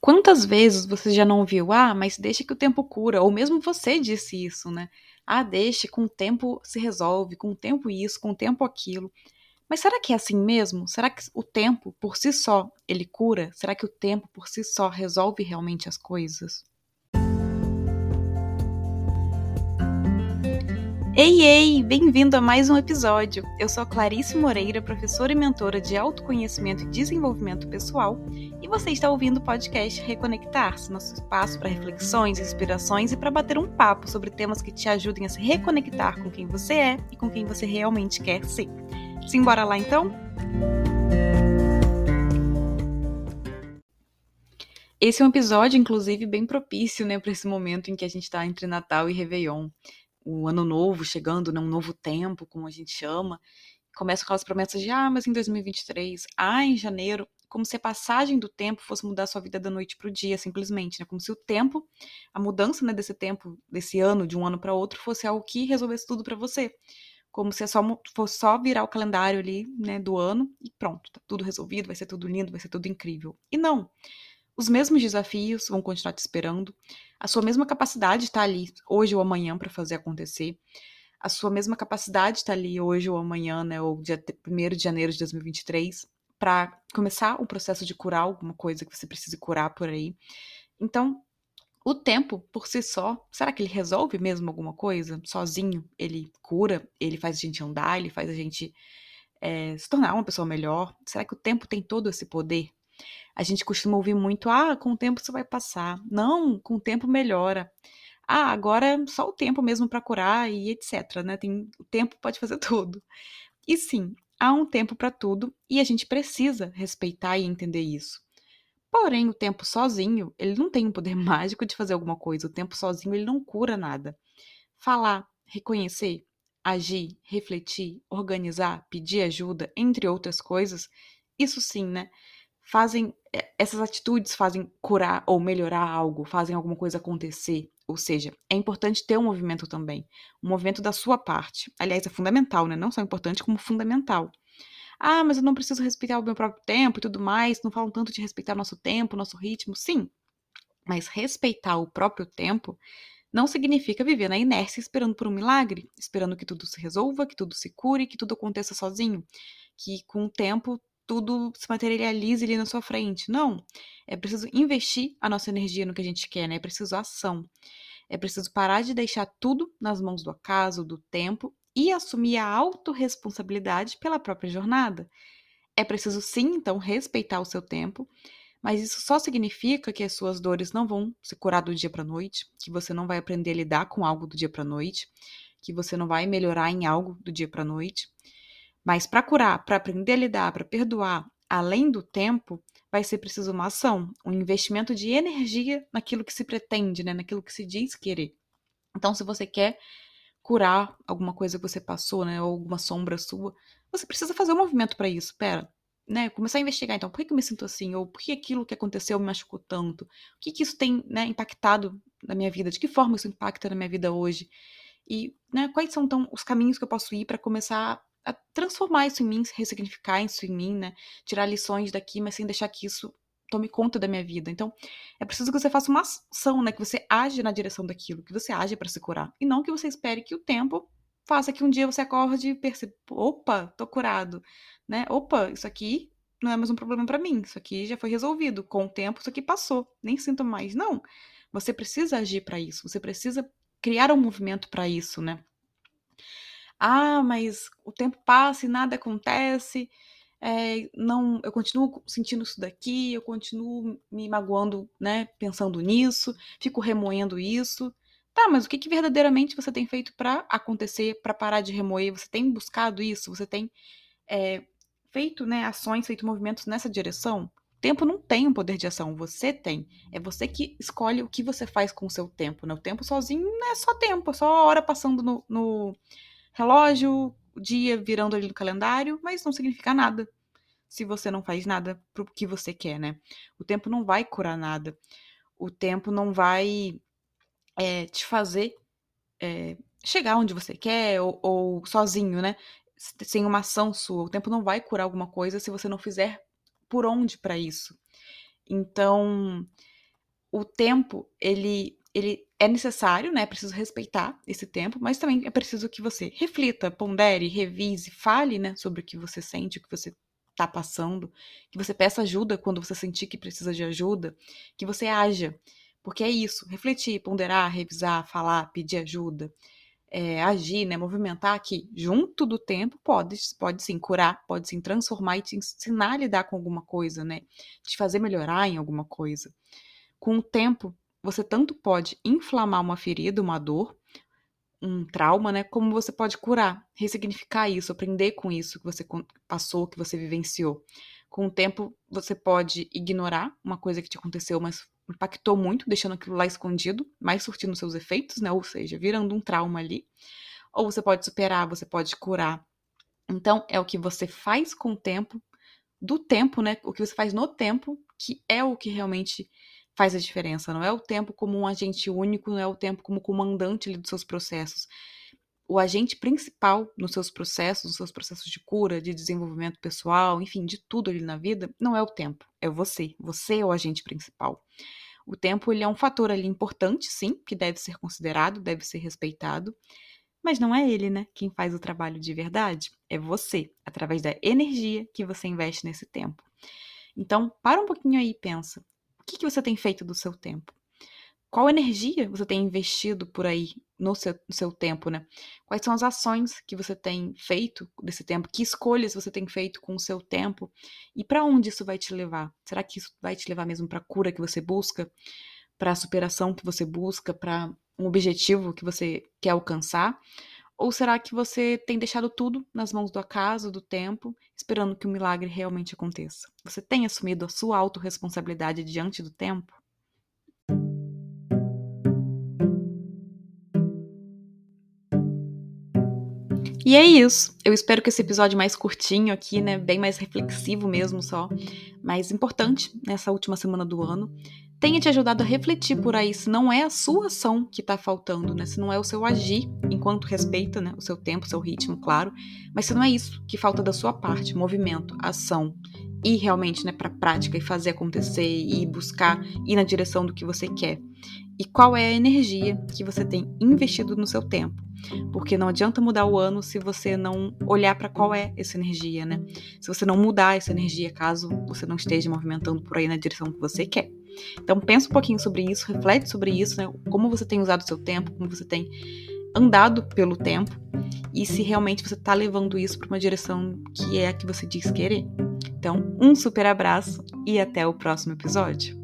Quantas vezes você já não ouviu, ah, mas deixa que o tempo cura, ou mesmo você disse isso, né? Ah, deixa, com o tempo se resolve, com o tempo isso, com o tempo aquilo. Mas será que é assim mesmo? Será que o tempo por si só ele cura? Será que o tempo por si só resolve realmente as coisas? Ei, ei! Bem-vindo a mais um episódio. Eu sou a Clarice Moreira, professora e mentora de autoconhecimento e desenvolvimento pessoal, e você está ouvindo o podcast Reconectar-se, nosso espaço para reflexões, inspirações e para bater um papo sobre temas que te ajudem a se reconectar com quem você é e com quem você realmente quer ser. Simbora lá então? Esse é um episódio, inclusive, bem propício né, para esse momento em que a gente está entre Natal e Réveillon o ano novo chegando, né, um novo tempo, como a gente chama, começa com aquelas promessas de, ah, mas em 2023, ah, em janeiro, como se a passagem do tempo fosse mudar a sua vida da noite para o dia, simplesmente, né? Como se o tempo, a mudança né, desse tempo, desse ano, de um ano para outro, fosse algo que resolvesse tudo para você. Como se é só, fosse só virar o calendário ali, né, do ano e pronto, tá tudo resolvido, vai ser tudo lindo, vai ser tudo incrível. E não. Os mesmos desafios vão continuar te esperando, a sua mesma capacidade está ali hoje ou amanhã para fazer acontecer. A sua mesma capacidade está ali hoje ou amanhã, né, ou dia 1 de janeiro de 2023, para começar o processo de curar alguma coisa que você precise curar por aí. Então, o tempo por si só, será que ele resolve mesmo alguma coisa? Sozinho? Ele cura? Ele faz a gente andar? Ele faz a gente é, se tornar uma pessoa melhor? Será que o tempo tem todo esse poder? A gente costuma ouvir muito: ah, com o tempo isso vai passar. Não, com o tempo melhora. Ah, agora é só o tempo mesmo para curar e etc. Né? Tem, o tempo pode fazer tudo. E sim, há um tempo para tudo e a gente precisa respeitar e entender isso. Porém, o tempo sozinho, ele não tem um poder mágico de fazer alguma coisa. O tempo sozinho, ele não cura nada. Falar, reconhecer, agir, refletir, organizar, pedir ajuda, entre outras coisas, isso sim, né? Fazem eh, essas atitudes fazem curar ou melhorar algo, fazem alguma coisa acontecer. Ou seja, é importante ter um movimento também, um movimento da sua parte. Aliás, é fundamental, né? Não só importante como fundamental. Ah, mas eu não preciso respeitar o meu próprio tempo e tudo mais. Não falam tanto de respeitar nosso tempo, nosso ritmo. Sim, mas respeitar o próprio tempo não significa viver na inércia esperando por um milagre, esperando que tudo se resolva, que tudo se cure, que tudo aconteça sozinho, que com o tempo tudo se materialize ali na sua frente. Não. É preciso investir a nossa energia no que a gente quer, né? É preciso ação. É preciso parar de deixar tudo nas mãos do acaso, do tempo e assumir a autorresponsabilidade pela própria jornada. É preciso sim, então, respeitar o seu tempo, mas isso só significa que as suas dores não vão se curar do dia para noite, que você não vai aprender a lidar com algo do dia para noite, que você não vai melhorar em algo do dia para noite. Mas para curar, para aprender a lidar, para perdoar, além do tempo, vai ser preciso uma ação, um investimento de energia naquilo que se pretende, né, naquilo que se diz querer. Então, se você quer curar alguma coisa que você passou, né, ou alguma sombra sua, você precisa fazer um movimento para isso. Pera, né, começar a investigar, então, por que, que eu me sinto assim? Ou por que aquilo que aconteceu me machucou tanto? O que, que isso tem né, impactado na minha vida? De que forma isso impacta na minha vida hoje? E né, quais são, então, os caminhos que eu posso ir para começar a transformar isso em mim, ressignificar isso em mim, né? Tirar lições daqui, mas sem deixar que isso tome conta da minha vida. Então, é preciso que você faça uma ação, né? Que você age na direção daquilo, que você age para se curar. E não que você espere que o tempo faça que um dia você acorde e perceba, opa, tô curado, né? Opa, isso aqui não é mais um problema para mim. Isso aqui já foi resolvido. Com o tempo, isso aqui passou. Nem sinto mais. Não. Você precisa agir para isso. Você precisa criar um movimento para isso, né? Ah, mas o tempo passa e nada acontece, é, não, eu continuo sentindo isso daqui, eu continuo me magoando, né, pensando nisso, fico remoendo isso. Tá, mas o que, que verdadeiramente você tem feito para acontecer, para parar de remoer? Você tem buscado isso? Você tem é, feito, né, ações, feito movimentos nessa direção? Tempo não tem um poder de ação, você tem. É você que escolhe o que você faz com o seu tempo, né? O tempo sozinho é só tempo, é só a hora passando no, no relógio, dia virando ali no calendário, mas não significa nada se você não faz nada pro que você quer, né? O tempo não vai curar nada. O tempo não vai é, te fazer é, chegar onde você quer ou, ou sozinho, né? Sem uma ação sua. O tempo não vai curar alguma coisa se você não fizer por onde para isso. Então, o tempo, ele, ele é necessário, né? Preciso respeitar esse tempo, mas também é preciso que você reflita, pondere, revise, fale, né, sobre o que você sente, o que você está passando, que você peça ajuda quando você sentir que precisa de ajuda, que você haja. Porque é isso, refletir, ponderar, revisar, falar, pedir ajuda, é, agir, né, movimentar aqui, junto do tempo, pode, pode sim curar, pode sim transformar e te ensinar a lidar com alguma coisa, né? Te fazer melhorar em alguma coisa. Com o tempo, você tanto pode inflamar uma ferida, uma dor, um trauma, né? Como você pode curar, ressignificar isso, aprender com isso que você passou, que você vivenciou. Com o tempo, você pode ignorar uma coisa que te aconteceu, mas impactou muito, deixando aquilo lá escondido, mais surtindo seus efeitos, né? Ou seja, virando um trauma ali. Ou você pode superar, você pode curar. Então, é o que você faz com o tempo, do tempo, né? O que você faz no tempo, que é o que realmente faz a diferença. Não é o tempo como um agente único, não é o tempo como comandante ali dos seus processos. O agente principal nos seus processos, nos seus processos de cura, de desenvolvimento pessoal, enfim, de tudo ali na vida, não é o tempo, é você. Você é o agente principal. O tempo ele é um fator ali importante, sim, que deve ser considerado, deve ser respeitado, mas não é ele, né? Quem faz o trabalho de verdade é você, através da energia que você investe nesse tempo. Então, para um pouquinho aí e pensa que, que você tem feito do seu tempo? Qual energia você tem investido por aí no seu, no seu tempo, né? Quais são as ações que você tem feito desse tempo? Que escolhas você tem feito com o seu tempo? E para onde isso vai te levar? Será que isso vai te levar mesmo para a cura que você busca? Para a superação que você busca? Para um objetivo que você quer alcançar? Ou será que você tem deixado tudo nas mãos do acaso, do tempo, esperando que o milagre realmente aconteça? Você tem assumido a sua autorresponsabilidade diante do tempo? E é isso. Eu espero que esse episódio mais curtinho aqui, né, bem mais reflexivo mesmo só, mais importante nessa última semana do ano, tenha te ajudado a refletir por aí se não é a sua ação que está faltando, né? Se não é o seu agir, enquanto respeita, né, o seu tempo, o seu ritmo, claro, mas se não é isso que falta da sua parte, movimento, ação, ir realmente, né, para prática e fazer acontecer e buscar ir na direção do que você quer. E qual é a energia que você tem investido no seu tempo? Porque não adianta mudar o ano se você não olhar para qual é essa energia, né? Se você não mudar essa energia, caso você não esteja movimentando por aí na direção que você quer. Então pensa um pouquinho sobre isso, reflete sobre isso, né? Como você tem usado o seu tempo, como você tem andado pelo tempo e se realmente você está levando isso para uma direção que é a que você diz querer. Então, um super abraço e até o próximo episódio.